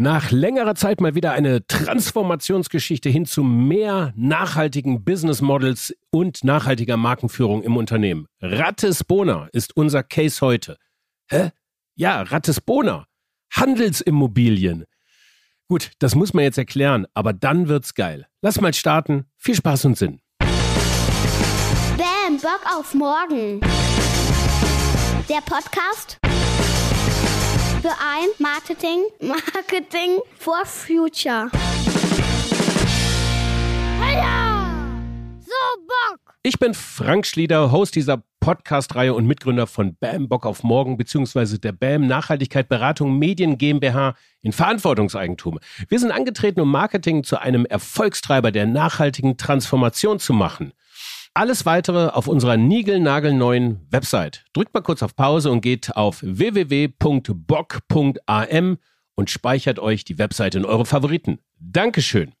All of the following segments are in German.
Nach längerer Zeit mal wieder eine Transformationsgeschichte hin zu mehr nachhaltigen Business Models und nachhaltiger Markenführung im Unternehmen. Rattesbona ist unser Case heute. Hä? Ja, Rattesbona. Handelsimmobilien. Gut, das muss man jetzt erklären, aber dann wird's geil. Lass mal starten. Viel Spaß und Sinn. Bam, Bock auf morgen. Der Podcast für ein Marketing, Marketing for Future. So Bock! Ich bin Frank Schlieder, Host dieser Podcast-Reihe und Mitgründer von BAM Bock auf Morgen beziehungsweise der BAM Nachhaltigkeit Beratung Medien GmbH in Verantwortungseigentum. Wir sind angetreten, um Marketing zu einem Erfolgstreiber der nachhaltigen Transformation zu machen. Alles weitere auf unserer niegelnagelneuen Website. Drückt mal kurz auf Pause und geht auf www.bock.am und speichert euch die Website in eure Favoriten. Dankeschön.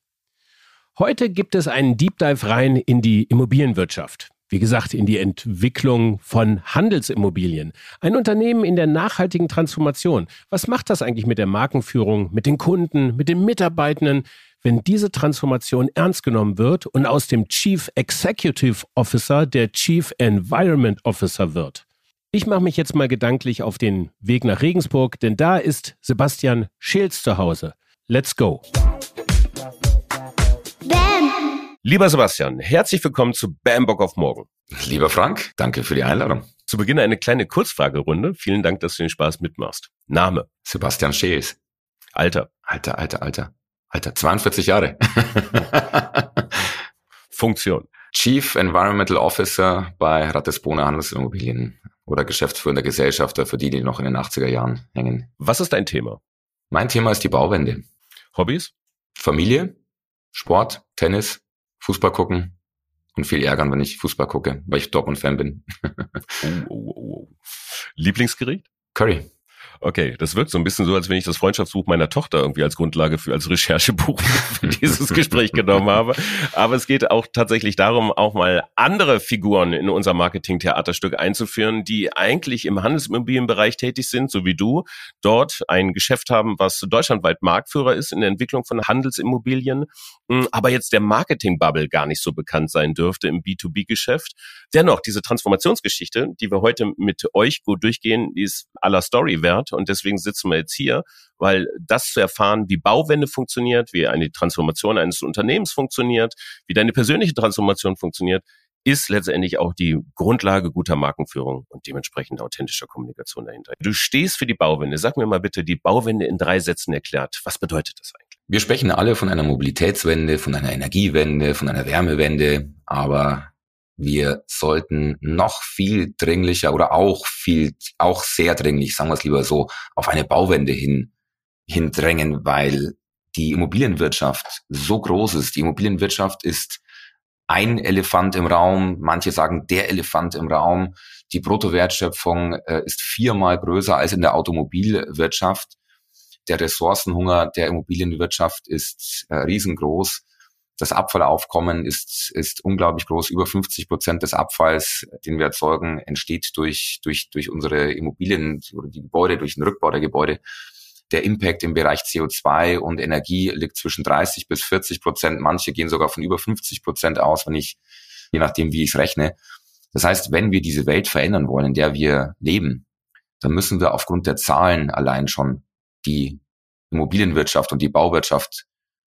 Heute gibt es einen Deep Dive rein in die Immobilienwirtschaft. Wie gesagt, in die Entwicklung von Handelsimmobilien. Ein Unternehmen in der nachhaltigen Transformation. Was macht das eigentlich mit der Markenführung, mit den Kunden, mit den Mitarbeitenden? wenn diese Transformation ernst genommen wird und aus dem Chief Executive Officer der Chief Environment Officer wird. Ich mache mich jetzt mal gedanklich auf den Weg nach Regensburg, denn da ist Sebastian Scheels zu Hause. Let's go. Bam! Lieber Sebastian, herzlich willkommen zu Bam Bock auf Morgen. Lieber Frank, danke für die Einladung. Zu Beginn eine kleine Kurzfragerunde. Vielen Dank, dass du den Spaß mitmachst. Name? Sebastian Scheels. Alter? Alter, Alter, Alter. Alter, 42 Jahre. Funktion. Chief Environmental Officer bei Ratisbona Handelsimmobilien oder geschäftsführender Gesellschafter für die, die noch in den 80er Jahren hängen. Was ist dein Thema? Mein Thema ist die Bauwende. Hobbys? Familie, Sport, Tennis, Fußball gucken und viel ärgern, wenn ich Fußball gucke, weil ich Dortmund-Fan bin. oh, oh, oh. Lieblingsgericht? Curry. Okay, das wirkt so ein bisschen so, als wenn ich das Freundschaftsbuch meiner Tochter irgendwie als Grundlage für als Recherchebuch für dieses Gespräch genommen habe. Aber es geht auch tatsächlich darum, auch mal andere Figuren in unser Marketing-Theaterstück einzuführen, die eigentlich im Handelsimmobilienbereich tätig sind, so wie du, dort ein Geschäft haben, was deutschlandweit Marktführer ist in der Entwicklung von Handelsimmobilien, hm, aber jetzt der Marketing-Bubble gar nicht so bekannt sein dürfte im B2B-Geschäft. Dennoch, diese Transformationsgeschichte, die wir heute mit euch gut durchgehen, die ist aller Story wert und deswegen sitzen wir jetzt hier, weil das zu erfahren, wie Bauwende funktioniert, wie eine Transformation eines Unternehmens funktioniert, wie deine persönliche Transformation funktioniert, ist letztendlich auch die Grundlage guter Markenführung und dementsprechend authentischer Kommunikation dahinter. Du stehst für die Bauwende. Sag mir mal bitte die Bauwende in drei Sätzen erklärt. Was bedeutet das eigentlich? Wir sprechen alle von einer Mobilitätswende, von einer Energiewende, von einer Wärmewende, aber wir sollten noch viel dringlicher oder auch viel, auch sehr dringlich, sagen wir es lieber so, auf eine Bauwende hin, hindrängen, weil die Immobilienwirtschaft so groß ist. Die Immobilienwirtschaft ist ein Elefant im Raum, manche sagen der Elefant im Raum. Die Bruttowertschöpfung äh, ist viermal größer als in der Automobilwirtschaft. Der Ressourcenhunger der Immobilienwirtschaft ist äh, riesengroß. Das Abfallaufkommen ist, ist unglaublich groß. Über 50 Prozent des Abfalls, den wir erzeugen, entsteht durch, durch, durch unsere Immobilien oder die Gebäude, durch den Rückbau der Gebäude. Der Impact im Bereich CO2 und Energie liegt zwischen 30 bis 40 Prozent. Manche gehen sogar von über 50 Prozent aus, wenn ich, je nachdem, wie ich es rechne. Das heißt, wenn wir diese Welt verändern wollen, in der wir leben, dann müssen wir aufgrund der Zahlen allein schon die Immobilienwirtschaft und die Bauwirtschaft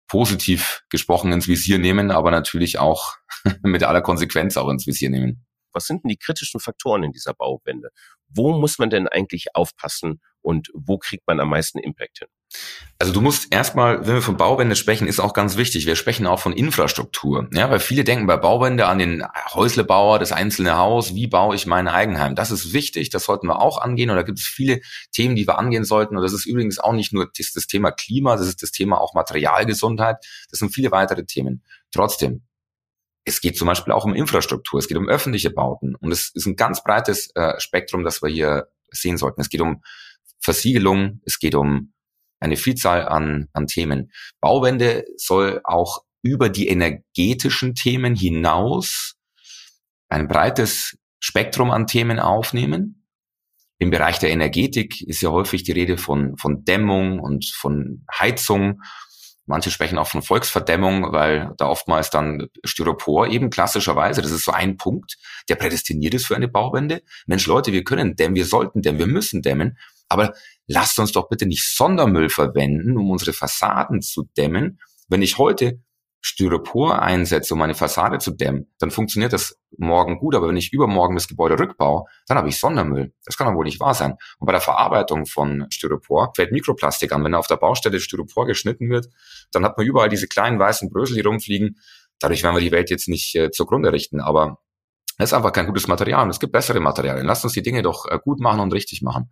positiv gesprochen ins Visier nehmen, aber natürlich auch mit aller Konsequenz auch ins Visier nehmen. Was sind denn die kritischen Faktoren in dieser Bauwende? Wo muss man denn eigentlich aufpassen und wo kriegt man am meisten Impact hin? Also du musst erstmal, wenn wir von Bauwende sprechen, ist auch ganz wichtig. Wir sprechen auch von Infrastruktur. Ja, weil viele denken bei Bauwende an den Häuslebauer, das einzelne Haus. Wie baue ich mein Eigenheim? Das ist wichtig. Das sollten wir auch angehen. Und da gibt es viele Themen, die wir angehen sollten. Und das ist übrigens auch nicht nur das, das Thema Klima, das ist das Thema auch Materialgesundheit. Das sind viele weitere Themen. Trotzdem, es geht zum Beispiel auch um Infrastruktur. Es geht um öffentliche Bauten. Und es ist ein ganz breites äh, Spektrum, das wir hier sehen sollten. Es geht um Versiegelung. Es geht um eine Vielzahl an, an Themen. Bauwende soll auch über die energetischen Themen hinaus ein breites Spektrum an Themen aufnehmen. Im Bereich der Energetik ist ja häufig die Rede von, von Dämmung und von Heizung. Manche sprechen auch von Volksverdämmung, weil da oftmals dann Styropor eben klassischerweise, das ist so ein Punkt, der prädestiniert ist für eine Bauwende. Mensch, Leute, wir können dämmen, wir sollten dämmen, wir müssen dämmen, aber lasst uns doch bitte nicht Sondermüll verwenden, um unsere Fassaden zu dämmen. Wenn ich heute Styropor einsetze, um meine Fassade zu dämmen, dann funktioniert das morgen gut. Aber wenn ich übermorgen das Gebäude rückbaue, dann habe ich Sondermüll. Das kann doch wohl nicht wahr sein. Und bei der Verarbeitung von Styropor fällt Mikroplastik an. Wenn auf der Baustelle Styropor geschnitten wird, dann hat man überall diese kleinen weißen Brösel, die rumfliegen. Dadurch werden wir die Welt jetzt nicht äh, zugrunde richten. Aber es ist einfach kein gutes Material. Und es gibt bessere Materialien. Lasst uns die Dinge doch äh, gut machen und richtig machen.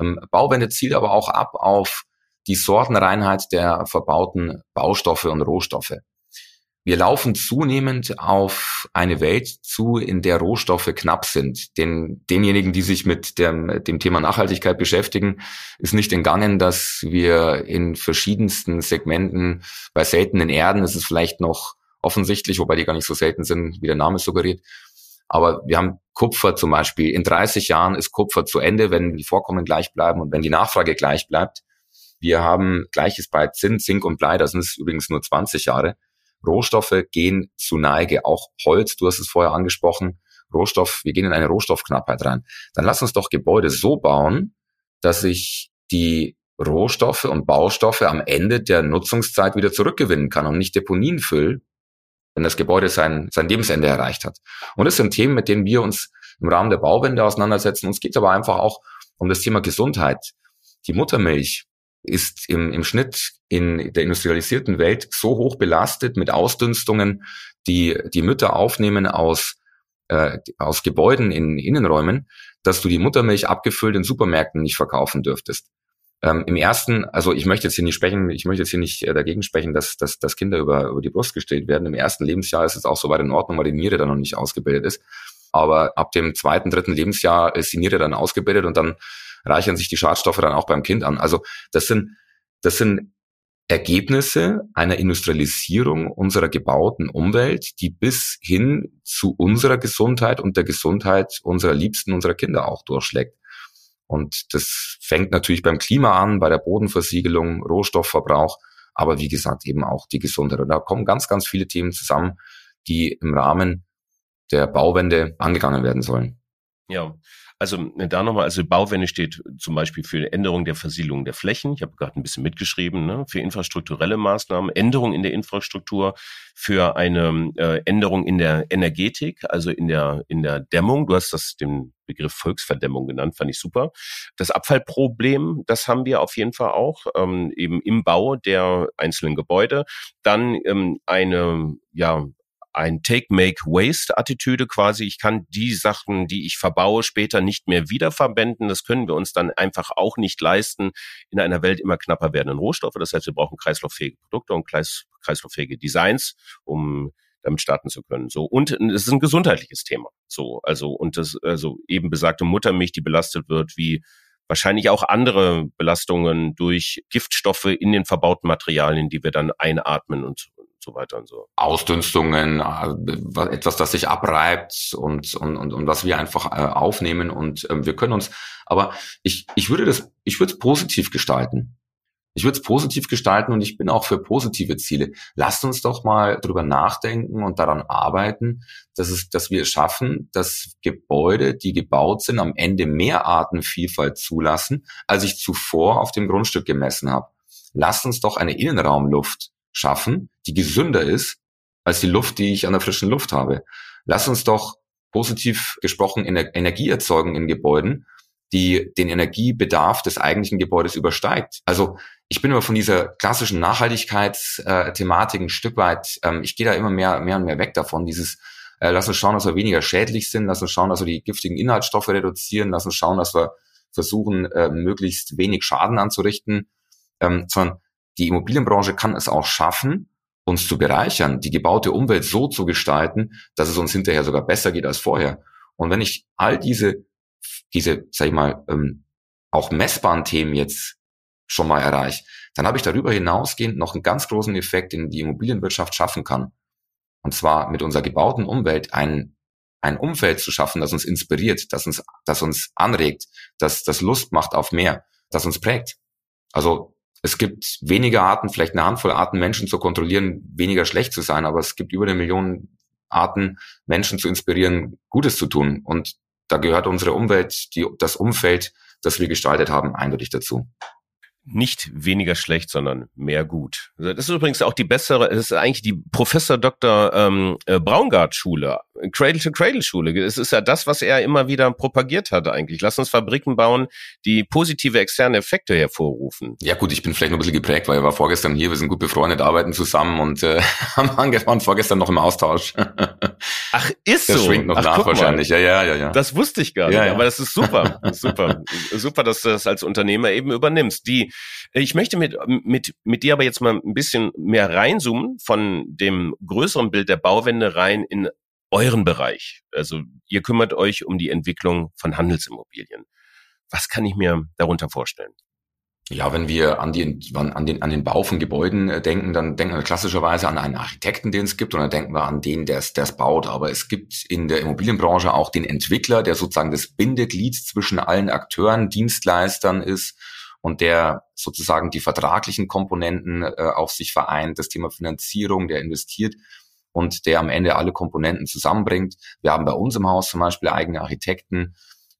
Ähm, Bauwende zielt aber auch ab auf die Sortenreinheit der verbauten Baustoffe und Rohstoffe. Wir laufen zunehmend auf eine Welt zu, in der Rohstoffe knapp sind. Den, denjenigen, die sich mit dem, dem Thema Nachhaltigkeit beschäftigen, ist nicht entgangen, dass wir in verschiedensten Segmenten bei seltenen Erden, ist es vielleicht noch offensichtlich, wobei die gar nicht so selten sind, wie der Name suggeriert. Aber wir haben Kupfer zum Beispiel. In 30 Jahren ist Kupfer zu Ende, wenn die Vorkommen gleich bleiben und wenn die Nachfrage gleich bleibt. Wir haben Gleiches bei Zinn, Zink und Blei, das sind übrigens nur 20 Jahre. Rohstoffe gehen zu Neige, auch Holz, du hast es vorher angesprochen, Rohstoff, wir gehen in eine Rohstoffknappheit rein. Dann lass uns doch Gebäude so bauen, dass ich die Rohstoffe und Baustoffe am Ende der Nutzungszeit wieder zurückgewinnen kann und nicht Deponien fülle, wenn das Gebäude sein, sein Lebensende erreicht hat. Und das sind Themen, mit denen wir uns im Rahmen der Bauwende auseinandersetzen. Uns geht aber einfach auch um das Thema Gesundheit. Die Muttermilch ist im, im Schnitt in der industrialisierten Welt so hoch belastet mit Ausdünstungen, die die Mütter aufnehmen aus, äh, aus Gebäuden in Innenräumen, dass du die Muttermilch abgefüllt in Supermärkten nicht verkaufen dürftest. Ähm, Im ersten, also ich möchte jetzt hier nicht sprechen, ich möchte jetzt hier nicht äh, dagegen sprechen, dass, dass, dass Kinder über, über die Brust gestillt werden. Im ersten Lebensjahr ist es auch soweit in Ordnung, weil die Niere dann noch nicht ausgebildet ist. Aber ab dem zweiten, dritten Lebensjahr ist die Niere dann ausgebildet und dann reichern sich die Schadstoffe dann auch beim Kind an. Also das sind, das sind Ergebnisse einer Industrialisierung unserer gebauten Umwelt, die bis hin zu unserer Gesundheit und der Gesundheit unserer Liebsten, unserer Kinder auch durchschlägt. Und das fängt natürlich beim Klima an, bei der Bodenversiegelung, Rohstoffverbrauch, aber wie gesagt eben auch die Gesundheit. Und da kommen ganz, ganz viele Themen zusammen, die im Rahmen der Bauwende angegangen werden sollen. Ja, also äh, da nochmal, also Bauwende steht zum Beispiel für Änderung der Versiegelung der Flächen. Ich habe gerade ein bisschen mitgeschrieben, ne? für infrastrukturelle Maßnahmen, Änderung in der Infrastruktur, für eine äh, Änderung in der Energetik, also in der in der Dämmung. Du hast das den Begriff Volksverdämmung genannt, fand ich super. Das Abfallproblem, das haben wir auf jeden Fall auch ähm, eben im Bau der einzelnen Gebäude. Dann ähm, eine ja ein Take-Make-Waste-Attitüde quasi. Ich kann die Sachen, die ich verbaue, später nicht mehr wiederverwenden. Das können wir uns dann einfach auch nicht leisten in einer Welt immer knapper werdenden Rohstoffe. Das heißt, wir brauchen kreislauffähige Produkte und kreislauffähige Designs, um damit starten zu können. So und es ist ein gesundheitliches Thema. So also und das also eben besagte Muttermilch, die belastet wird, wie wahrscheinlich auch andere Belastungen durch Giftstoffe in den verbauten Materialien, die wir dann einatmen und so weiter und so. Ausdünstungen, äh, etwas, das sich abreibt und, und, und, und was wir einfach äh, aufnehmen und äh, wir können uns, aber ich, ich würde das, ich würde es positiv gestalten. Ich würde es positiv gestalten und ich bin auch für positive Ziele. Lasst uns doch mal drüber nachdenken und daran arbeiten, dass, es, dass wir es schaffen, dass Gebäude, die gebaut sind, am Ende mehr Artenvielfalt zulassen, als ich zuvor auf dem Grundstück gemessen habe. Lasst uns doch eine Innenraumluft schaffen, die gesünder ist als die Luft, die ich an der frischen Luft habe. Lass uns doch positiv gesprochen Energie erzeugen in Gebäuden, die den Energiebedarf des eigentlichen Gebäudes übersteigt. Also ich bin immer von dieser klassischen Nachhaltigkeitsthematik ein Stück weit, ähm, ich gehe da immer mehr, mehr und mehr weg davon, dieses äh, lass uns schauen, dass wir weniger schädlich sind, lass uns schauen, dass wir die giftigen Inhaltsstoffe reduzieren, lass uns schauen, dass wir versuchen, äh, möglichst wenig Schaden anzurichten, ähm, sondern die Immobilienbranche kann es auch schaffen, uns zu bereichern, die gebaute Umwelt so zu gestalten, dass es uns hinterher sogar besser geht als vorher. Und wenn ich all diese, diese, sag ich mal, ähm, auch messbaren Themen jetzt schon mal erreiche, dann habe ich darüber hinausgehend noch einen ganz großen Effekt, den die Immobilienwirtschaft schaffen kann. Und zwar mit unserer gebauten Umwelt einen, ein Umfeld zu schaffen, das uns inspiriert, das uns, das uns anregt, das, das Lust macht auf mehr, das uns prägt. Also es gibt weniger Arten, vielleicht eine Handvoll Arten, Menschen zu kontrollieren, weniger schlecht zu sein, aber es gibt über eine Million Arten, Menschen zu inspirieren, Gutes zu tun. Und da gehört unsere Umwelt, die, das Umfeld, das wir gestaltet haben, eindeutig dazu nicht weniger schlecht, sondern mehr gut. Das ist übrigens auch die bessere, das ist eigentlich die Professor Dr. Ähm, äh, Braungart Schule, Cradle-to-Cradle-Schule. Es ist ja das, was er immer wieder propagiert hat eigentlich. Lass uns Fabriken bauen, die positive externe Effekte hervorrufen. Ja gut, ich bin vielleicht noch ein bisschen geprägt, weil er war vorgestern hier, wir sind gut befreundet, arbeiten zusammen und äh, waren vorgestern noch im Austausch. Ach, ist das so? schwingt noch Ach, nach wahrscheinlich. Ja, ja, ja, ja. Das wusste ich gar nicht, ja, ja. aber das ist super. super. super, dass du das als Unternehmer eben übernimmst. Die, ich möchte mit, mit, mit dir aber jetzt mal ein bisschen mehr reinzoomen von dem größeren Bild der Bauwende rein in euren Bereich. Also ihr kümmert euch um die Entwicklung von Handelsimmobilien. Was kann ich mir darunter vorstellen? Ja, wenn wir an, die, an, den, an den Bau von Gebäuden äh, denken, dann denken wir klassischerweise an einen Architekten, den es gibt, und dann denken wir an den, der es baut. Aber es gibt in der Immobilienbranche auch den Entwickler, der sozusagen das Bindeglied zwischen allen Akteuren, Dienstleistern ist und der sozusagen die vertraglichen Komponenten äh, auf sich vereint, das Thema Finanzierung, der investiert und der am Ende alle Komponenten zusammenbringt. Wir haben bei uns im Haus zum Beispiel eigene Architekten,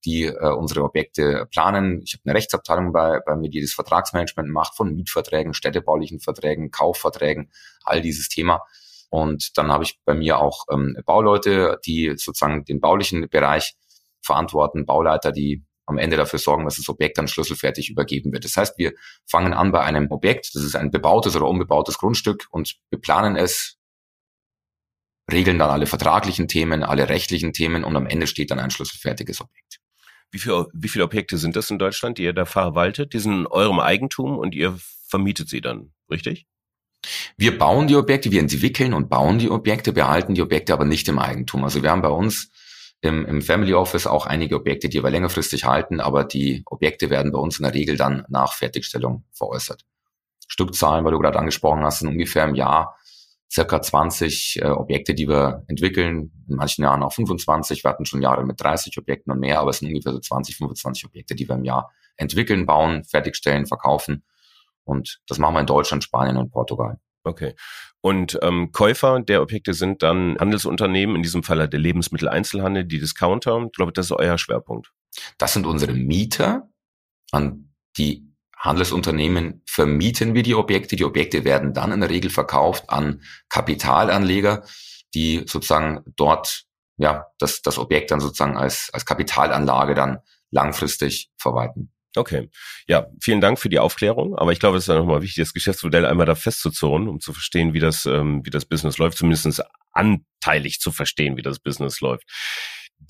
die äh, unsere Objekte planen. Ich habe eine Rechtsabteilung bei, bei mir, die das Vertragsmanagement macht von Mietverträgen, städtebaulichen Verträgen, Kaufverträgen, all dieses Thema. Und dann habe ich bei mir auch ähm, Bauleute, die sozusagen den baulichen Bereich verantworten, Bauleiter, die am Ende dafür sorgen, dass das Objekt dann schlüsselfertig übergeben wird. Das heißt, wir fangen an bei einem Objekt, das ist ein bebautes oder unbebautes Grundstück und wir planen es, regeln dann alle vertraglichen Themen, alle rechtlichen Themen und am Ende steht dann ein schlüsselfertiges Objekt. Wie, viel, wie viele Objekte sind das in Deutschland, die ihr da verwaltet? Die sind in eurem Eigentum und ihr vermietet sie dann, richtig? Wir bauen die Objekte, wir entwickeln und bauen die Objekte, behalten die Objekte aber nicht im Eigentum. Also wir haben bei uns im, im Family Office auch einige Objekte, die wir längerfristig halten, aber die Objekte werden bei uns in der Regel dann nach Fertigstellung veräußert. Stückzahlen, weil du gerade angesprochen hast, sind ungefähr im Jahr circa 20 äh, Objekte, die wir entwickeln, in manchen Jahren auch 25. Wir hatten schon Jahre mit 30 Objekten und mehr, aber es sind ungefähr so 20, 25 Objekte, die wir im Jahr entwickeln, bauen, fertigstellen, verkaufen. Und das machen wir in Deutschland, Spanien und Portugal. Okay. Und ähm, Käufer der Objekte sind dann Handelsunternehmen, in diesem Fall der Lebensmitteleinzelhandel, die Discounter. Ich glaube, das ist euer Schwerpunkt. Das sind unsere Mieter, an die Handelsunternehmen vermieten wir die Objekte. Die Objekte werden dann in der Regel verkauft an Kapitalanleger, die sozusagen dort ja das, das Objekt dann sozusagen als, als Kapitalanlage dann langfristig verwalten. Okay. Ja, vielen Dank für die Aufklärung. Aber ich glaube, es ist ja nochmal wichtig, das Geschäftsmodell einmal da festzuzurren, um zu verstehen, wie das, ähm, wie das Business läuft, zumindest anteilig zu verstehen, wie das Business läuft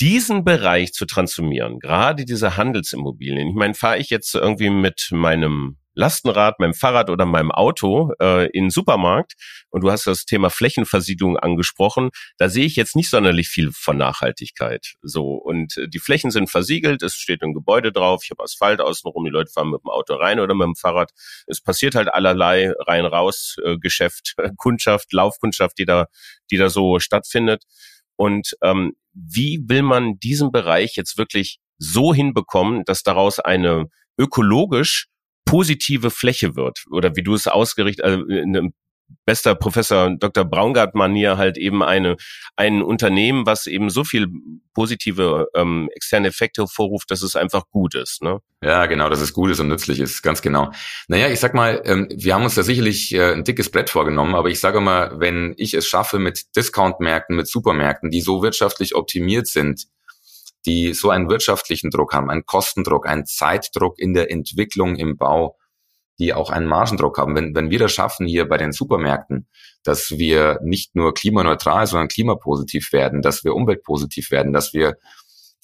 diesen Bereich zu transformieren, gerade diese Handelsimmobilien. Ich meine, fahre ich jetzt irgendwie mit meinem Lastenrad, meinem Fahrrad oder meinem Auto äh, in den Supermarkt und du hast das Thema Flächenversiegelung angesprochen, da sehe ich jetzt nicht sonderlich viel von Nachhaltigkeit. So und äh, die Flächen sind versiegelt, es steht ein Gebäude drauf, ich habe Asphalt außenrum, die Leute fahren mit dem Auto rein oder mit dem Fahrrad. Es passiert halt allerlei rein raus äh, Geschäft, Kundschaft, Laufkundschaft, die da die da so stattfindet. Und ähm, wie will man diesen Bereich jetzt wirklich so hinbekommen, dass daraus eine ökologisch positive Fläche wird? Oder wie du es ausgerichtet, also eine bester Professor Dr. Braungart-Manier halt eben eine, ein Unternehmen, was eben so viel positive ähm, externe Effekte hervorruft, dass es einfach gut ist. Ne? Ja, genau, dass es gut ist und nützlich ist, ganz genau. Naja, ich sag mal, ähm, wir haben uns da sicherlich äh, ein dickes Brett vorgenommen, aber ich sage mal, wenn ich es schaffe mit Discount-Märkten, mit Supermärkten, die so wirtschaftlich optimiert sind, die so einen wirtschaftlichen Druck haben, einen Kostendruck, einen Zeitdruck in der Entwicklung im Bau, die auch einen Margendruck haben. Wenn, wenn wir das schaffen hier bei den Supermärkten, dass wir nicht nur klimaneutral, sondern klimapositiv werden, dass wir umweltpositiv werden, dass wir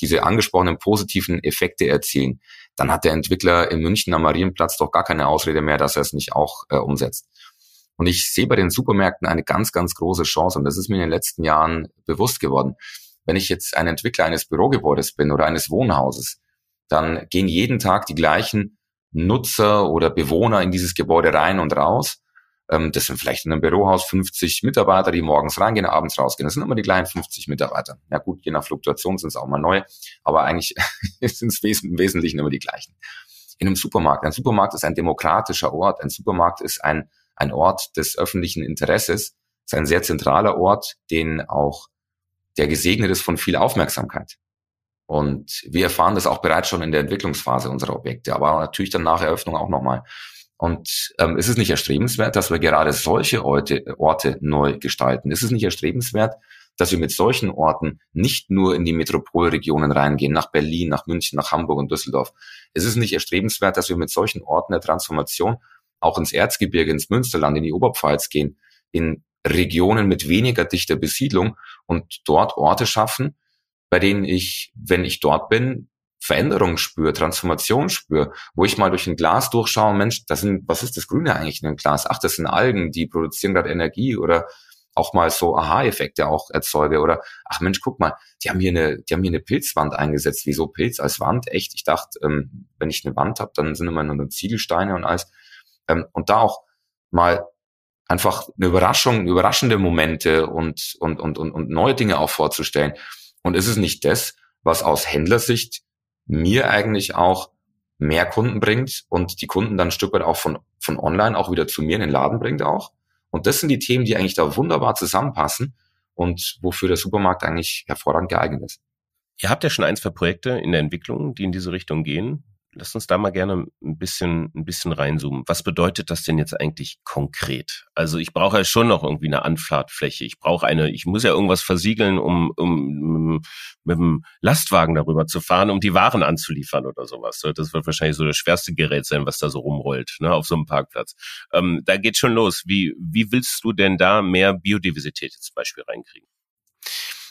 diese angesprochenen positiven Effekte erzielen, dann hat der Entwickler in München am Marienplatz doch gar keine Ausrede mehr, dass er es nicht auch äh, umsetzt. Und ich sehe bei den Supermärkten eine ganz, ganz große Chance und das ist mir in den letzten Jahren bewusst geworden. Wenn ich jetzt ein Entwickler eines Bürogebäudes bin oder eines Wohnhauses, dann gehen jeden Tag die gleichen Nutzer oder Bewohner in dieses Gebäude rein und raus. Ähm, das sind vielleicht in einem Bürohaus 50 Mitarbeiter, die morgens reingehen, abends rausgehen. Das sind immer die gleichen 50 Mitarbeiter. Ja gut, je nach Fluktuation sind es auch mal neu, aber eigentlich sind es im Wesentlichen immer die gleichen. In einem Supermarkt. Ein Supermarkt ist ein demokratischer Ort. Ein Supermarkt ist ein, ein Ort des öffentlichen Interesses. ist ein sehr zentraler Ort, den auch der gesegnet ist von viel Aufmerksamkeit. Und wir erfahren das auch bereits schon in der Entwicklungsphase unserer Objekte, aber natürlich dann nach Eröffnung auch nochmal. Und ähm, ist es nicht erstrebenswert, dass wir gerade solche Orte, Orte neu gestalten? Ist es nicht erstrebenswert, dass wir mit solchen Orten nicht nur in die Metropolregionen reingehen, nach Berlin, nach München, nach Hamburg und Düsseldorf? Ist es nicht erstrebenswert, dass wir mit solchen Orten der Transformation auch ins Erzgebirge, ins Münsterland, in die Oberpfalz gehen, in Regionen mit weniger dichter Besiedlung und dort Orte schaffen, bei denen ich, wenn ich dort bin, Veränderung spüre, Transformation spüre, wo ich mal durch ein Glas durchschaue, Mensch, das sind, was ist das Grüne eigentlich in einem Glas? Ach, das sind Algen, die produzieren gerade Energie oder auch mal so Aha-Effekte auch erzeuge oder ach Mensch, guck mal, die haben hier eine, die haben hier eine Pilzwand eingesetzt. Wieso Pilz als Wand? Echt? Ich dachte, ähm, wenn ich eine Wand habe, dann sind immer nur Ziegelsteine und alles. Ähm, und da auch mal einfach eine Überraschung, überraschende Momente und, und, und, und, und neue Dinge auch vorzustellen. Und ist es nicht das, was aus Händlersicht mir eigentlich auch mehr Kunden bringt und die Kunden dann ein Stück weit auch von, von online auch wieder zu mir in den Laden bringt auch. Und das sind die Themen, die eigentlich da wunderbar zusammenpassen und wofür der Supermarkt eigentlich hervorragend geeignet ist. Ihr habt ja schon ein, zwei Projekte in der Entwicklung, die in diese Richtung gehen. Lass uns da mal gerne ein bisschen, ein bisschen reinzoomen. Was bedeutet das denn jetzt eigentlich konkret? Also ich brauche ja schon noch irgendwie eine Anfahrtfläche. Ich brauche eine, ich muss ja irgendwas versiegeln, um, um mit dem Lastwagen darüber zu fahren, um die Waren anzuliefern oder sowas. Das wird wahrscheinlich so das schwerste Gerät sein, was da so rumrollt, ne, auf so einem Parkplatz. Ähm, da geht schon los. Wie, wie willst du denn da mehr Biodiversität zum Beispiel reinkriegen?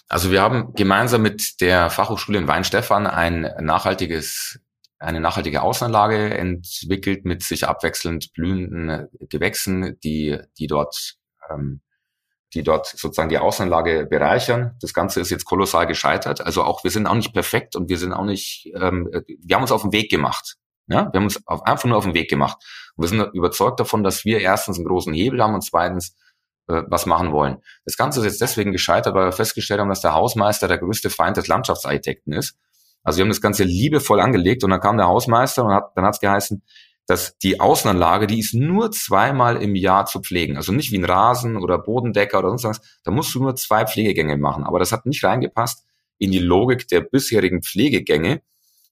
Also wir haben gemeinsam mit der Fachhochschule in Weinstefan ein nachhaltiges eine nachhaltige Außenanlage entwickelt mit sich abwechselnd blühenden Gewächsen, die, die dort, ähm, die dort sozusagen die Außenanlage bereichern. Das Ganze ist jetzt kolossal gescheitert. Also auch wir sind auch nicht perfekt und wir sind auch nicht, ähm, wir haben uns auf den Weg gemacht. Ja, wir haben uns auf, einfach nur auf den Weg gemacht. Und wir sind überzeugt davon, dass wir erstens einen großen Hebel haben und zweitens äh, was machen wollen. Das Ganze ist jetzt deswegen gescheitert, weil wir festgestellt haben, dass der Hausmeister der größte Feind des Landschaftsarchitekten ist also wir haben das Ganze liebevoll angelegt und dann kam der Hausmeister und hat, dann hat es geheißen, dass die Außenanlage, die ist nur zweimal im Jahr zu pflegen. Also nicht wie ein Rasen oder Bodendecker oder sonst was. Da musst du nur zwei Pflegegänge machen. Aber das hat nicht reingepasst in die Logik der bisherigen Pflegegänge.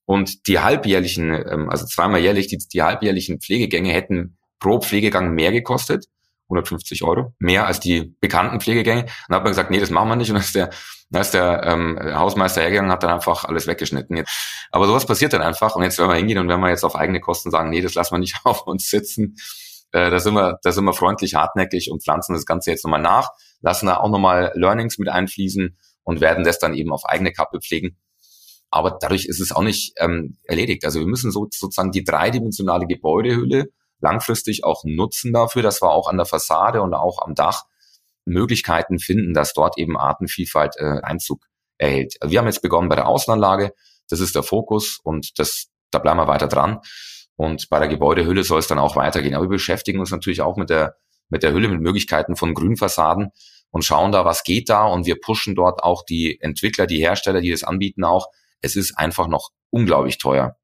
Und die halbjährlichen, ähm, also zweimal jährlich, die, die halbjährlichen Pflegegänge hätten pro Pflegegang mehr gekostet. 150 Euro, mehr als die bekannten Pflegegänge. dann hat man gesagt, nee, das machen wir nicht. Und dann ist der, dann ist der ähm, Hausmeister hergegangen hat dann einfach alles weggeschnitten. Aber sowas passiert dann einfach. Und jetzt werden wir hingehen und wenn wir jetzt auf eigene Kosten sagen, nee, das lassen wir nicht auf uns sitzen, äh, da, sind wir, da sind wir freundlich, hartnäckig und pflanzen das Ganze jetzt nochmal nach, lassen da auch nochmal Learnings mit einfließen und werden das dann eben auf eigene Kappe pflegen. Aber dadurch ist es auch nicht ähm, erledigt. Also wir müssen so, sozusagen die dreidimensionale Gebäudehülle langfristig auch nutzen dafür, dass wir auch an der Fassade und auch am Dach Möglichkeiten finden, dass dort eben Artenvielfalt äh, Einzug erhält. Wir haben jetzt begonnen bei der Außenanlage, das ist der Fokus und das, da bleiben wir weiter dran. Und bei der Gebäudehülle soll es dann auch weitergehen. Aber wir beschäftigen uns natürlich auch mit der, mit der Hülle, mit Möglichkeiten von Grünfassaden und schauen da, was geht da. Und wir pushen dort auch die Entwickler, die Hersteller, die das anbieten auch. Es ist einfach noch unglaublich teuer,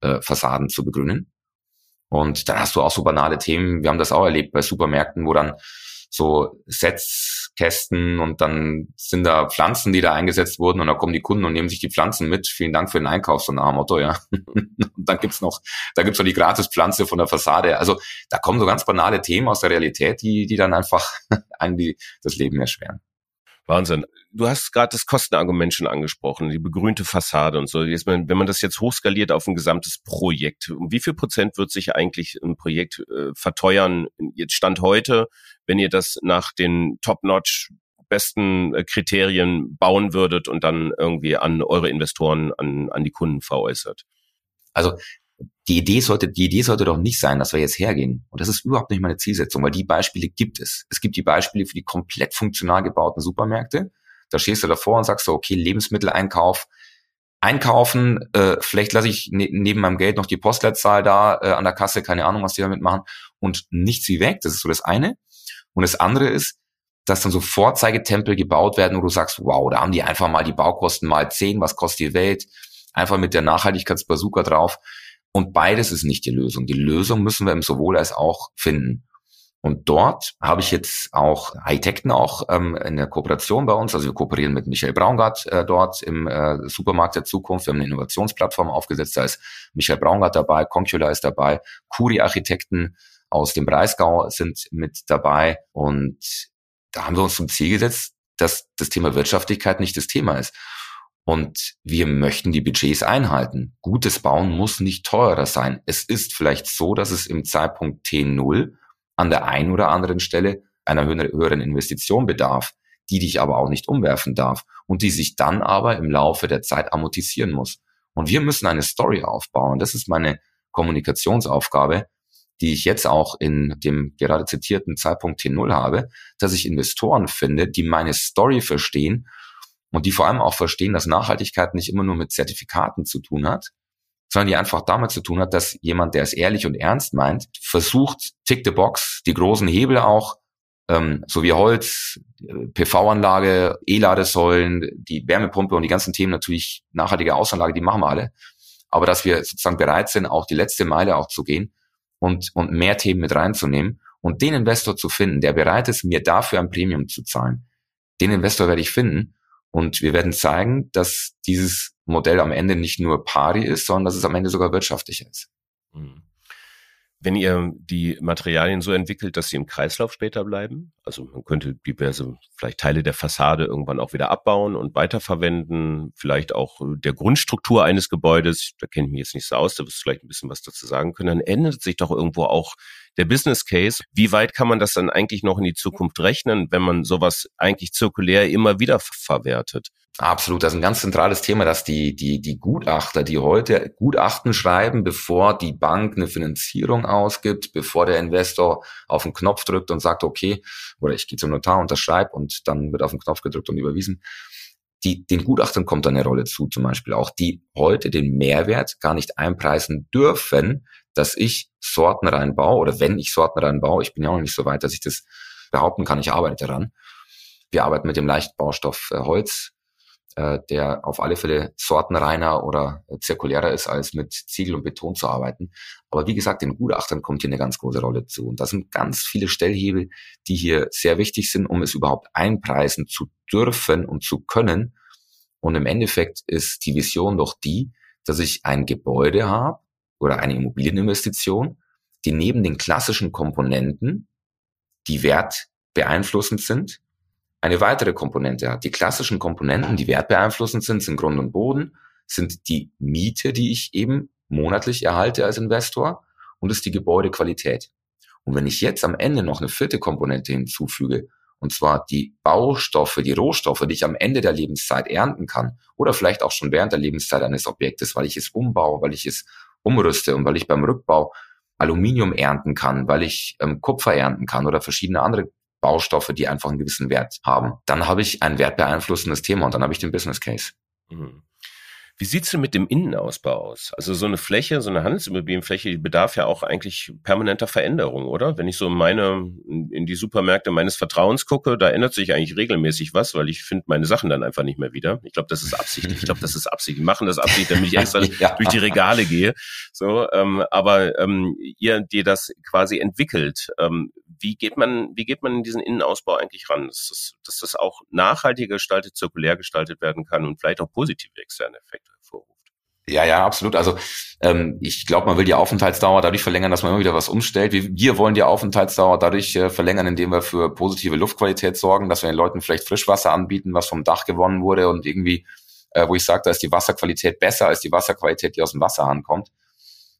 äh, Fassaden zu begrünen. Und dann hast du auch so banale Themen. Wir haben das auch erlebt bei Supermärkten, wo dann so Setzkästen und dann sind da Pflanzen, die da eingesetzt wurden und da kommen die Kunden und nehmen sich die Pflanzen mit. Vielen Dank für den Einkauf, so nach Motto, ja. und dann gibt's noch, da gibt's noch die Gratispflanze von der Fassade. Also da kommen so ganz banale Themen aus der Realität, die, die dann einfach eigentlich das Leben erschweren. Wahnsinn. Du hast gerade das Kostenargument schon angesprochen, die begrünte Fassade und so. Jetzt, wenn man das jetzt hochskaliert auf ein gesamtes Projekt, um wie viel Prozent wird sich eigentlich ein Projekt äh, verteuern, jetzt Stand heute, wenn ihr das nach den Top-Notch besten äh, Kriterien bauen würdet und dann irgendwie an eure Investoren, an, an die Kunden veräußert? Also die Idee sollte, die Idee sollte doch nicht sein, dass wir jetzt hergehen. Und das ist überhaupt nicht meine Zielsetzung, weil die Beispiele gibt es. Es gibt die Beispiele für die komplett funktional gebauten Supermärkte. Da stehst du davor und sagst so, okay, Lebensmitteleinkauf, einkaufen, äh, vielleicht lasse ich ne neben meinem Geld noch die Postleitzahl da äh, an der Kasse, keine Ahnung, was die damit machen, und nichts wie weg. Das ist so das eine. Und das andere ist, dass dann so Vorzeigetempel gebaut werden, wo du sagst, wow, da haben die einfach mal die Baukosten mal zehn, was kostet die Welt, einfach mit der Nachhaltigkeitsbazooka drauf. Und beides ist nicht die Lösung. Die Lösung müssen wir im sowohl als auch finden. Und dort habe ich jetzt auch Hightechten auch ähm, in der Kooperation bei uns. Also wir kooperieren mit Michael Braungart äh, dort im äh, Supermarkt der Zukunft. Wir haben eine Innovationsplattform aufgesetzt. Da ist Michael Braungart dabei, Concula ist dabei, Curi Architekten aus dem Breisgau sind mit dabei. Und da haben wir uns zum Ziel gesetzt, dass das Thema Wirtschaftlichkeit nicht das Thema ist. Und wir möchten die Budgets einhalten. Gutes Bauen muss nicht teurer sein. Es ist vielleicht so, dass es im Zeitpunkt T0 an der einen oder anderen Stelle einer höheren Investition bedarf, die dich aber auch nicht umwerfen darf und die sich dann aber im Laufe der Zeit amortisieren muss. Und wir müssen eine Story aufbauen. Das ist meine Kommunikationsaufgabe, die ich jetzt auch in dem gerade zitierten Zeitpunkt T0 habe, dass ich Investoren finde, die meine Story verstehen und die vor allem auch verstehen, dass Nachhaltigkeit nicht immer nur mit Zertifikaten zu tun hat, sondern die einfach damit zu tun hat, dass jemand, der es ehrlich und ernst meint, versucht, tick the box, die großen Hebel auch, ähm, so wie Holz, PV-Anlage, E-Ladesäulen, die Wärmepumpe und die ganzen Themen natürlich nachhaltige Außenlage, die machen wir alle. Aber dass wir sozusagen bereit sind, auch die letzte Meile auch zu gehen und, und mehr Themen mit reinzunehmen und den Investor zu finden, der bereit ist, mir dafür ein Premium zu zahlen. Den Investor werde ich finden und wir werden zeigen, dass dieses Modell am Ende nicht nur pari ist, sondern dass es am Ende sogar wirtschaftlicher ist. Mhm. Wenn ihr die Materialien so entwickelt, dass sie im Kreislauf später bleiben, also man könnte diverse, vielleicht Teile der Fassade irgendwann auch wieder abbauen und weiterverwenden, vielleicht auch der Grundstruktur eines Gebäudes, da kenne ich mich jetzt nicht so aus, da wirst du vielleicht ein bisschen was dazu sagen können, dann ändert sich doch irgendwo auch der Business Case. Wie weit kann man das dann eigentlich noch in die Zukunft rechnen, wenn man sowas eigentlich zirkulär immer wieder verwertet? Absolut, das ist ein ganz zentrales Thema, dass die, die, die Gutachter, die heute Gutachten schreiben, bevor die Bank eine Finanzierung ausgibt, bevor der Investor auf den Knopf drückt und sagt, okay, oder ich gehe zum Notar, unterschreibe und dann wird auf den Knopf gedrückt und überwiesen. Die, den Gutachtern kommt da eine Rolle zu, zum Beispiel auch, die heute den Mehrwert gar nicht einpreisen dürfen, dass ich Sorten reinbaue oder wenn ich Sorten reinbaue, ich bin ja auch noch nicht so weit, dass ich das behaupten kann, ich arbeite daran. Wir arbeiten mit dem Leichtbaustoff äh, Holz, äh, der auf alle Fälle sortenreiner oder zirkulärer ist, als mit Ziegel und Beton zu arbeiten. Aber wie gesagt, den Gutachtern kommt hier eine ganz große Rolle zu. Und das sind ganz viele Stellhebel, die hier sehr wichtig sind, um es überhaupt einpreisen zu dürfen und zu können. Und im Endeffekt ist die Vision doch die, dass ich ein Gebäude habe oder eine Immobilieninvestition, die neben den klassischen Komponenten, die Wert beeinflussend sind, eine weitere Komponente hat. Die klassischen Komponenten, die wertbeeinflussend sind, sind Grund und Boden, sind die Miete, die ich eben monatlich erhalte als Investor und ist die Gebäudequalität. Und wenn ich jetzt am Ende noch eine vierte Komponente hinzufüge, und zwar die Baustoffe, die Rohstoffe, die ich am Ende der Lebenszeit ernten kann oder vielleicht auch schon während der Lebenszeit eines Objektes, weil ich es umbaue, weil ich es umrüste und weil ich beim Rückbau Aluminium ernten kann, weil ich ähm, Kupfer ernten kann oder verschiedene andere Baustoffe, die einfach einen gewissen Wert haben. Dann habe ich ein wertbeeinflussendes Thema und dann habe ich den Business Case. Mhm. Wie sieht's denn mit dem Innenausbau aus? Also so eine Fläche, so eine Handelsimmobilienfläche, die bedarf ja auch eigentlich permanenter Veränderung, oder? Wenn ich so meine, in die Supermärkte meines Vertrauens gucke, da ändert sich eigentlich regelmäßig was, weil ich finde meine Sachen dann einfach nicht mehr wieder. Ich glaube, das ist absichtlich. Ich glaube, das ist absichtlich. Die machen das absichtlich, damit ich extra ja. durch die Regale gehe. So, ähm, aber ähm, ihr, die das quasi entwickelt, ähm, wie geht man, wie geht man in diesen Innenausbau eigentlich ran, dass das, dass das auch nachhaltiger gestaltet, zirkulär gestaltet werden kann und vielleicht auch positive externe Effekte hervorruft? Ja, ja, absolut. Also ähm, ich glaube, man will die Aufenthaltsdauer dadurch verlängern, dass man immer wieder was umstellt. Wir, wir wollen die Aufenthaltsdauer dadurch äh, verlängern, indem wir für positive Luftqualität sorgen, dass wir den Leuten vielleicht Frischwasser anbieten, was vom Dach gewonnen wurde und irgendwie, äh, wo ich sage, da ist die Wasserqualität besser als die Wasserqualität, die aus dem Wasserhahn kommt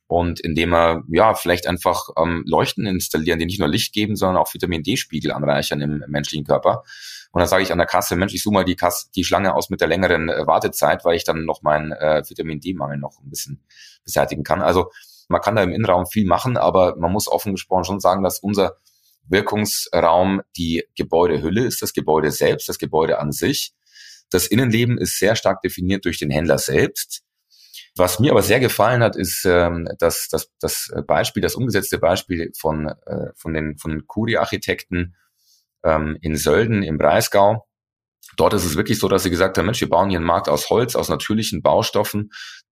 und indem wir ja vielleicht einfach ähm, Leuchten installieren, die nicht nur Licht geben, sondern auch Vitamin D-Spiegel anreichern im, menschlichen Körper. Und dann sage ich an der Kasse, Mensch, ich suche mal die, Kasse, die Schlange aus mit der längeren äh, Wartezeit, weil ich dann noch meinen äh, Vitamin D-Mangel noch ein bisschen beseitigen kann. Also man kann da im Innenraum viel machen, aber man muss offen gesprochen schon sagen, dass unser Wirkungsraum die Gebäudehülle ist, das Gebäude selbst, das Gebäude an sich. Das Innenleben ist sehr stark definiert durch den Händler selbst. Was mir aber sehr gefallen hat, ist ähm, dass das, das Beispiel, das umgesetzte Beispiel von, äh, von den von Kuri-Architekten, ähm, in Sölden im Breisgau. Dort ist es wirklich so, dass sie gesagt haben, Mensch, wir bauen hier einen Markt aus Holz, aus natürlichen Baustoffen.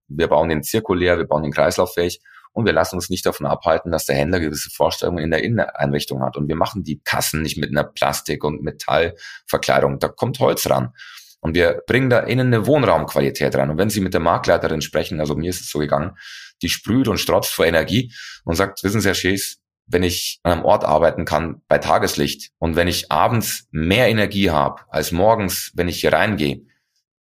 Wir bauen den zirkulär, wir bauen den kreislauffähig und wir lassen uns nicht davon abhalten, dass der Händler gewisse Vorstellungen in der Inneneinrichtung hat. Und wir machen die Kassen nicht mit einer Plastik- und Metallverkleidung. Da kommt Holz ran. Und wir bringen da innen eine Wohnraumqualität rein. Und wenn Sie mit der Marktleiterin sprechen, also mir ist es so gegangen, die sprüht und strotzt vor Energie und sagt, wissen Sie, Herr Schees, wenn ich an einem Ort arbeiten kann bei Tageslicht und wenn ich abends mehr Energie habe als morgens, wenn ich hier reingehe,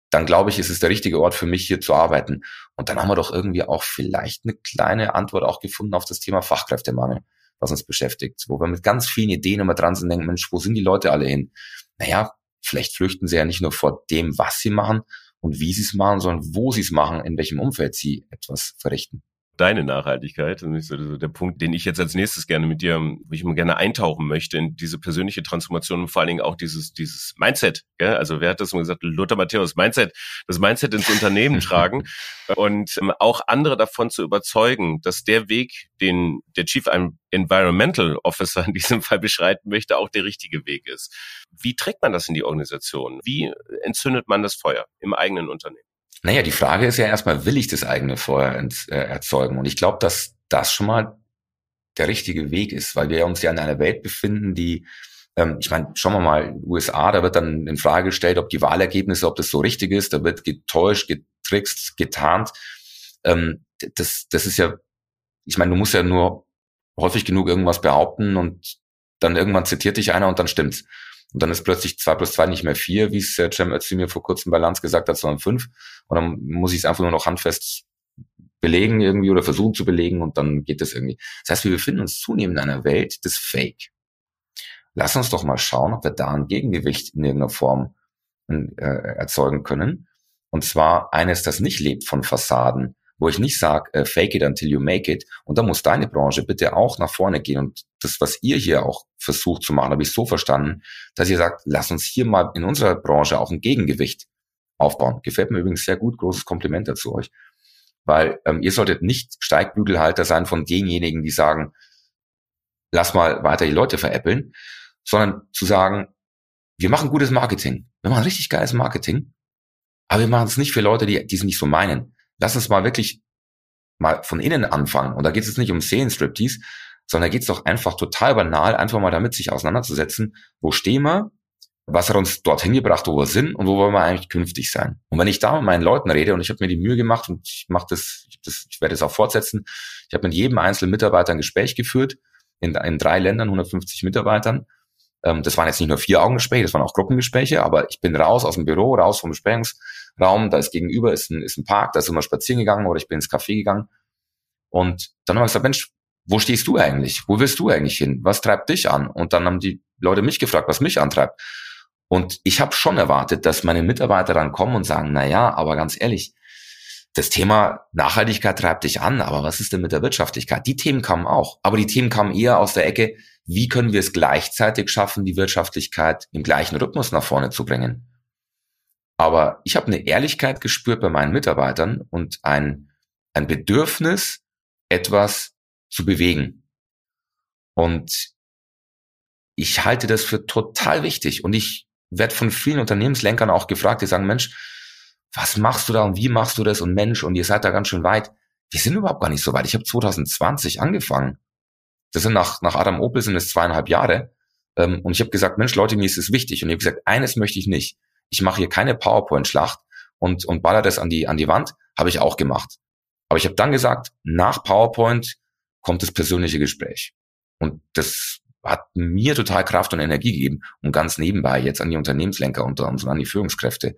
dann glaube ich, ist es der richtige Ort für mich hier zu arbeiten. Und dann haben wir doch irgendwie auch vielleicht eine kleine Antwort auch gefunden auf das Thema Fachkräftemangel, was uns beschäftigt, wo wir mit ganz vielen Ideen immer dran sind, denken, Mensch, wo sind die Leute alle hin? Naja, vielleicht flüchten sie ja nicht nur vor dem, was sie machen und wie sie es machen, sondern wo sie es machen, in welchem Umfeld sie etwas verrichten deine Nachhaltigkeit. Das ist so der Punkt, den ich jetzt als nächstes gerne mit dir, wo ich immer gerne eintauchen möchte in diese persönliche Transformation und vor allen Dingen auch dieses, dieses Mindset. Gell? Also wer hat das mal gesagt? Lothar Matthäus, Mindset, das Mindset ins Unternehmen tragen und ähm, auch andere davon zu überzeugen, dass der Weg, den der Chief Environmental Officer in diesem Fall beschreiten möchte, auch der richtige Weg ist. Wie trägt man das in die Organisation? Wie entzündet man das Feuer im eigenen Unternehmen? Naja, die Frage ist ja erstmal, will ich das eigene Feuer ent, äh, erzeugen? Und ich glaube, dass das schon mal der richtige Weg ist, weil wir uns ja in einer Welt befinden, die, ähm, ich meine, schauen wir mal, USA, da wird dann in Frage gestellt, ob die Wahlergebnisse, ob das so richtig ist, da wird getäuscht, getrickst, getarnt. Ähm, das, das ist ja, ich meine, du musst ja nur häufig genug irgendwas behaupten und dann irgendwann zitiert dich einer und dann stimmt's. Und dann ist plötzlich zwei plus zwei nicht mehr vier, wie es äh, Cem Özdemir vor kurzem bei Lanz gesagt hat, sondern fünf. Und dann muss ich es einfach nur noch handfest belegen irgendwie oder versuchen zu belegen und dann geht das irgendwie. Das heißt, wir befinden uns zunehmend in einer Welt des Fake. Lass uns doch mal schauen, ob wir da ein Gegengewicht in irgendeiner Form äh, erzeugen können. Und zwar eines, das nicht lebt von Fassaden, wo ich nicht sage, äh, fake it until you make it. Und da muss deine Branche bitte auch nach vorne gehen. Und das, was ihr hier auch versucht zu machen, habe ich so verstanden, dass ihr sagt, lass uns hier mal in unserer Branche auch ein Gegengewicht aufbauen. Gefällt mir übrigens sehr gut. Großes Kompliment dazu euch. Weil ähm, ihr solltet nicht Steigbügelhalter sein von denjenigen, die sagen, lass mal weiter die Leute veräppeln, sondern zu sagen, wir machen gutes Marketing. Wir machen richtig geiles Marketing, aber wir machen es nicht für Leute, die, die es nicht so meinen lass uns mal wirklich mal von innen anfangen. Und da geht es jetzt nicht um Seelenstriptease, sondern da geht es doch einfach total banal, einfach mal damit sich auseinanderzusetzen, wo stehen wir, was hat uns dorthin gebracht, wo wir sind und wo wollen wir eigentlich künftig sein. Und wenn ich da mit meinen Leuten rede und ich habe mir die Mühe gemacht und ich mache das, ich, das, ich werde es auch fortsetzen, ich habe mit jedem einzelnen Mitarbeiter ein Gespräch geführt, in, in drei Ländern, 150 Mitarbeitern. Ähm, das waren jetzt nicht nur vier Augengespräche, das waren auch Gruppengespräche, aber ich bin raus aus dem Büro, raus vom Besprechungs Raum, da ist gegenüber ist ein, ist ein Park, da sind wir spazieren gegangen oder ich bin ins Café gegangen. Und dann haben wir gesagt, Mensch, wo stehst du eigentlich? Wo willst du eigentlich hin? Was treibt dich an? Und dann haben die Leute mich gefragt, was mich antreibt. Und ich habe schon erwartet, dass meine Mitarbeiter dann kommen und sagen, na ja, aber ganz ehrlich, das Thema Nachhaltigkeit treibt dich an, aber was ist denn mit der Wirtschaftlichkeit? Die Themen kamen auch, aber die Themen kamen eher aus der Ecke, wie können wir es gleichzeitig schaffen, die Wirtschaftlichkeit im gleichen Rhythmus nach vorne zu bringen? Aber ich habe eine Ehrlichkeit gespürt bei meinen Mitarbeitern und ein, ein Bedürfnis, etwas zu bewegen. Und ich halte das für total wichtig. Und ich werde von vielen Unternehmenslenkern auch gefragt, die sagen, Mensch, was machst du da und wie machst du das und Mensch, und ihr seid da ganz schön weit. Wir sind überhaupt gar nicht so weit. Ich habe 2020 angefangen. Das sind nach, nach Adam Opel sind es zweieinhalb Jahre. Ähm, und ich habe gesagt, Mensch, Leute, mir ist es wichtig. Und ich habe gesagt, eines möchte ich nicht ich mache hier keine PowerPoint-Schlacht und, und baller das an die, an die Wand, habe ich auch gemacht. Aber ich habe dann gesagt, nach PowerPoint kommt das persönliche Gespräch. Und das hat mir total Kraft und Energie gegeben. Und ganz nebenbei jetzt an die Unternehmenslenker und, an die Führungskräfte.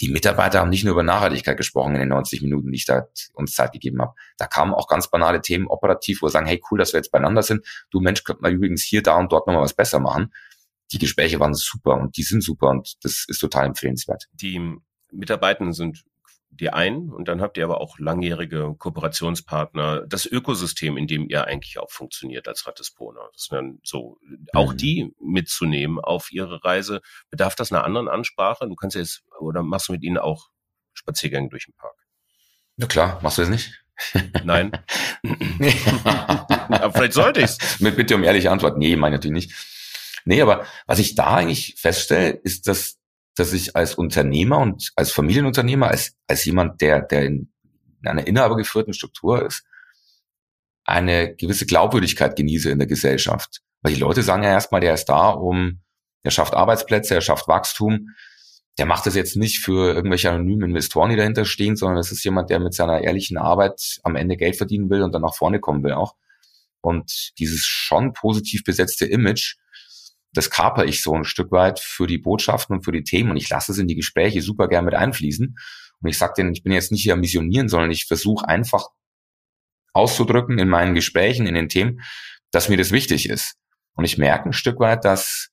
Die Mitarbeiter haben nicht nur über Nachhaltigkeit gesprochen in den 90 Minuten, die ich da uns Zeit gegeben habe. Da kamen auch ganz banale Themen operativ, wo wir sagen, hey, cool, dass wir jetzt beieinander sind. Du Mensch, könnte man übrigens hier, da und dort nochmal was besser machen die Gespräche waren super und die sind super und das ist total empfehlenswert. Die Mitarbeitenden sind die einen und dann habt ihr aber auch langjährige Kooperationspartner, das Ökosystem, in dem ihr eigentlich auch funktioniert als Rattespona. Das dann so, auch mhm. die mitzunehmen auf ihre Reise. Bedarf das einer anderen Ansprache? Du kannst jetzt, oder machst du mit ihnen auch Spaziergänge durch den Park? Na klar, machst du das nicht? Nein. aber vielleicht sollte ich's. Mit Bitte um ehrliche Antwort. Nee, meine natürlich nicht. Nee, aber was ich da eigentlich feststelle, ist, dass, dass ich als Unternehmer und als Familienunternehmer, als, als jemand, der, der in einer inhabergeführten Struktur ist, eine gewisse Glaubwürdigkeit genieße in der Gesellschaft. Weil die Leute sagen ja erstmal, der ist da, um, er schafft Arbeitsplätze, er schafft Wachstum. Der macht das jetzt nicht für irgendwelche anonymen Investoren, die dahinter stehen, sondern das ist jemand, der mit seiner ehrlichen Arbeit am Ende Geld verdienen will und dann nach vorne kommen will auch. Und dieses schon positiv besetzte Image, das kaper ich so ein Stück weit für die Botschaften und für die Themen und ich lasse es in die Gespräche super gern mit einfließen. Und ich sage denen, ich bin jetzt nicht hier am Missionieren, sondern ich versuche einfach auszudrücken in meinen Gesprächen, in den Themen, dass mir das wichtig ist. Und ich merke ein Stück weit, dass,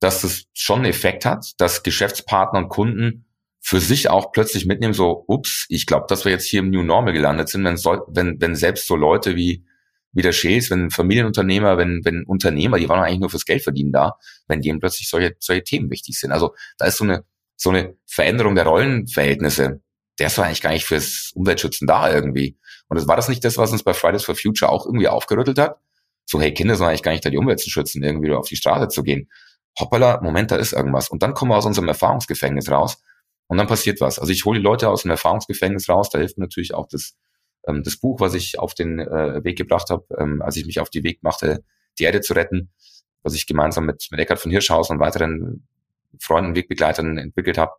dass das schon einen Effekt hat, dass Geschäftspartner und Kunden für sich auch plötzlich mitnehmen, so, ups, ich glaube, dass wir jetzt hier im New Normal gelandet sind, wenn, wenn, wenn selbst so Leute wie, wie der Schees, wenn Familienunternehmer, wenn, wenn Unternehmer, die waren eigentlich nur fürs Geld verdienen da, wenn denen plötzlich solche, solche Themen wichtig sind. Also da ist so eine, so eine Veränderung der Rollenverhältnisse. Der ist doch eigentlich gar nicht fürs Umweltschützen da irgendwie. Und das war das nicht das, was uns bei Fridays for Future auch irgendwie aufgerüttelt hat? So, hey, Kinder sind eigentlich gar nicht da, die Umwelt zu schützen, irgendwie auf die Straße zu gehen. Hoppala, Moment, da ist irgendwas. Und dann kommen wir aus unserem Erfahrungsgefängnis raus und dann passiert was. Also ich hole die Leute aus dem Erfahrungsgefängnis raus, da hilft natürlich auch das, ähm, das Buch, was ich auf den äh, Weg gebracht habe, ähm, als ich mich auf den Weg machte, die Erde zu retten, was ich gemeinsam mit, mit Eckhard von Hirschhausen und weiteren Freunden, Wegbegleitern entwickelt habe.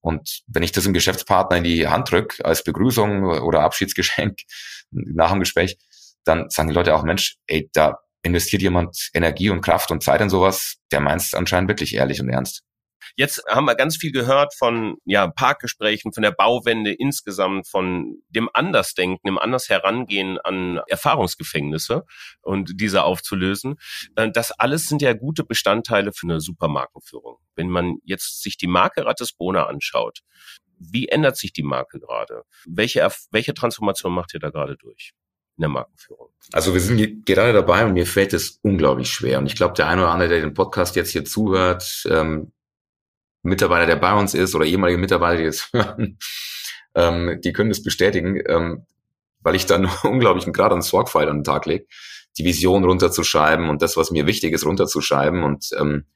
Und wenn ich das im Geschäftspartner in die Hand drücke, als Begrüßung oder Abschiedsgeschenk nach dem Gespräch, dann sagen die Leute auch, Mensch, ey, da investiert jemand Energie und Kraft und Zeit in sowas, der meint es anscheinend wirklich ehrlich und ernst. Jetzt haben wir ganz viel gehört von ja, Parkgesprächen, von der Bauwende insgesamt, von dem Andersdenken, dem anders Herangehen an Erfahrungsgefängnisse und diese aufzulösen. Äh, das alles sind ja gute Bestandteile für eine Supermarkenführung. Wenn man jetzt sich die Marke Rattesbrona anschaut, wie ändert sich die Marke gerade? Welche, welche Transformation macht ihr da gerade durch? in der Markenführung? Also wir sind gerade dabei und mir fällt es unglaublich schwer. Und ich glaube, der eine oder andere, der den Podcast jetzt hier zuhört, ähm, Mitarbeiter, der bei uns ist oder ehemalige Mitarbeiter, die jetzt hören, ähm, die können das bestätigen, ähm, weil ich dann unglaublichen Grad an Sorgfalt an den Tag lege, die Vision runterzuschreiben und das, was mir wichtig ist, runterzuschreiben. Und ähm,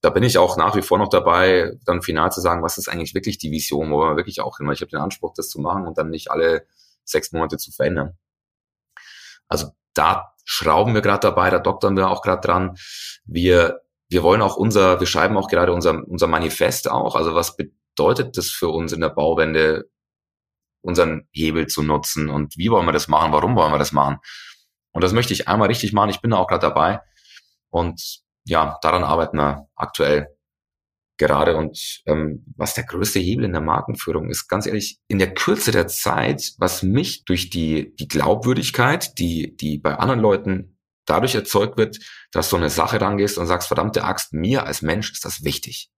da bin ich auch nach wie vor noch dabei, dann final zu sagen, was ist eigentlich wirklich die Vision, wo wir wirklich auch hin, weil ich habe den Anspruch, das zu machen und dann nicht alle sechs Monate zu verändern. Also da schrauben wir gerade dabei, da doktern wir auch gerade dran. Wir wir wollen auch unser, wir schreiben auch gerade unser, unser Manifest auch. Also was bedeutet das für uns in der Bauwende, unseren Hebel zu nutzen und wie wollen wir das machen, warum wollen wir das machen? Und das möchte ich einmal richtig machen. Ich bin da auch gerade dabei. Und ja, daran arbeiten wir aktuell gerade. Und ähm, was der größte Hebel in der Markenführung ist, ganz ehrlich, in der Kürze der Zeit, was mich durch die, die Glaubwürdigkeit, die, die bei anderen Leuten dadurch erzeugt wird, dass du eine Sache rangehst und sagst, verdammte Axt, mir als Mensch ist das wichtig.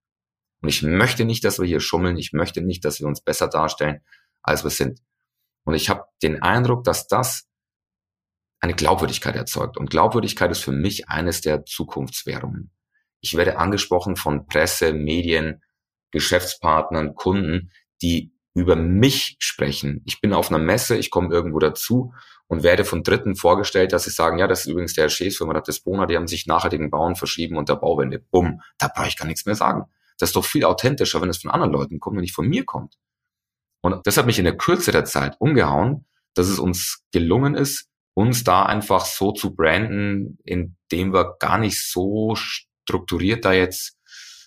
Und ich möchte nicht, dass wir hier schummeln. Ich möchte nicht, dass wir uns besser darstellen, als wir sind. Und ich habe den Eindruck, dass das eine Glaubwürdigkeit erzeugt. Und Glaubwürdigkeit ist für mich eines der Zukunftswährungen. Ich werde angesprochen von Presse, Medien, Geschäftspartnern, Kunden, die über mich sprechen. Ich bin auf einer Messe, ich komme irgendwo dazu und werde von Dritten vorgestellt, dass sie sagen, ja, das ist übrigens der Chefsfirma Ratisbona, die haben sich nachhaltigen Bauen verschrieben und der Bauwende. Bumm, da brauche ich gar nichts mehr sagen. Das ist doch viel authentischer, wenn es von anderen Leuten kommt, wenn nicht von mir kommt. Und das hat mich in der Kürze der Zeit umgehauen, dass es uns gelungen ist, uns da einfach so zu branden, indem wir gar nicht so strukturiert da jetzt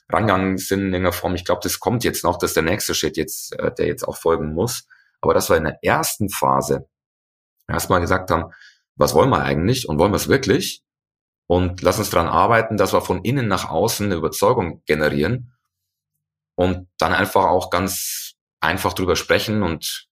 rangegangen sind in irgendeiner Form. Ich glaube, das kommt jetzt noch, dass der nächste Schritt jetzt, äh, der jetzt auch folgen muss. Aber das war in der ersten Phase erstmal gesagt haben, was wollen wir eigentlich und wollen wir es wirklich? Und lass uns daran arbeiten, dass wir von innen nach außen eine Überzeugung generieren und dann einfach auch ganz einfach drüber sprechen und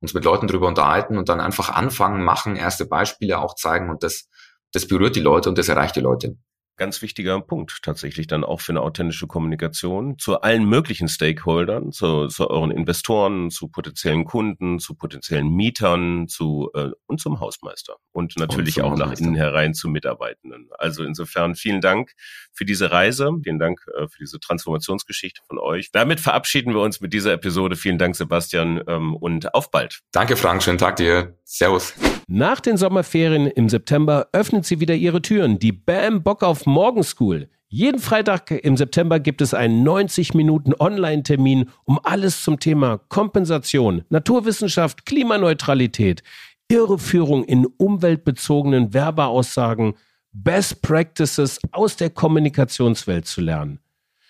uns mit Leuten drüber unterhalten und dann einfach anfangen, machen, erste Beispiele auch zeigen und das, das berührt die Leute und das erreicht die Leute ganz wichtiger Punkt tatsächlich dann auch für eine authentische Kommunikation zu allen möglichen Stakeholdern, zu, zu euren Investoren, zu potenziellen Kunden, zu potenziellen Mietern, zu äh, und zum Hausmeister und natürlich und auch nach innen herein zu Mitarbeitenden. Also insofern vielen Dank für diese Reise. Vielen Dank äh, für diese Transformationsgeschichte von euch. Damit verabschieden wir uns mit dieser Episode. Vielen Dank, Sebastian, ähm, und auf bald. Danke, Frank. Schönen Tag dir. Servus. Nach den Sommerferien im September öffnet sie wieder ihre Türen. Die Bam Bock auf Morgen School. Jeden Freitag im September gibt es einen 90 Minuten Online-Termin, um alles zum Thema Kompensation, Naturwissenschaft, Klimaneutralität, Irreführung in umweltbezogenen Werbeaussagen, Best Practices aus der Kommunikationswelt zu lernen.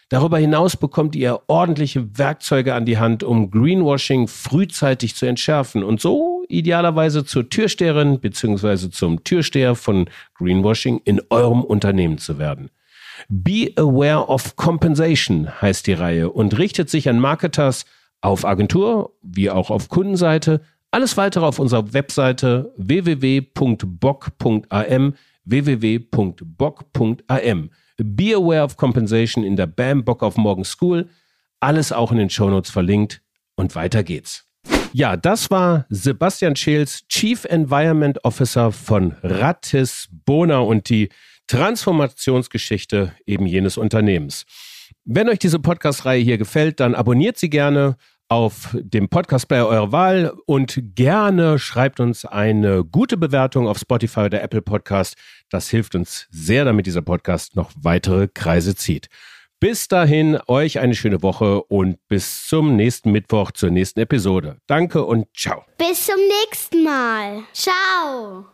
Darüber hinaus bekommt ihr ordentliche Werkzeuge an die Hand, um Greenwashing frühzeitig zu entschärfen und so idealerweise zur Türsteherin bzw. zum Türsteher von Greenwashing in eurem Unternehmen zu werden. Be Aware of Compensation heißt die Reihe und richtet sich an Marketers auf Agentur wie auch auf Kundenseite. Alles weitere auf unserer Webseite www.bock.am www.bock.am Be aware of compensation in der BAM Bock auf Morgen School. Alles auch in den Shownotes verlinkt. Und weiter geht's. Ja, das war Sebastian Scheels, Chief Environment Officer von Rattis Bona und die Transformationsgeschichte eben jenes Unternehmens. Wenn euch diese Podcast-Reihe hier gefällt, dann abonniert sie gerne auf dem Podcast-Player eurer Wahl und gerne schreibt uns eine gute Bewertung auf Spotify oder Apple Podcast. Das hilft uns sehr, damit dieser Podcast noch weitere Kreise zieht. Bis dahin, euch eine schöne Woche und bis zum nächsten Mittwoch zur nächsten Episode. Danke und ciao. Bis zum nächsten Mal. Ciao.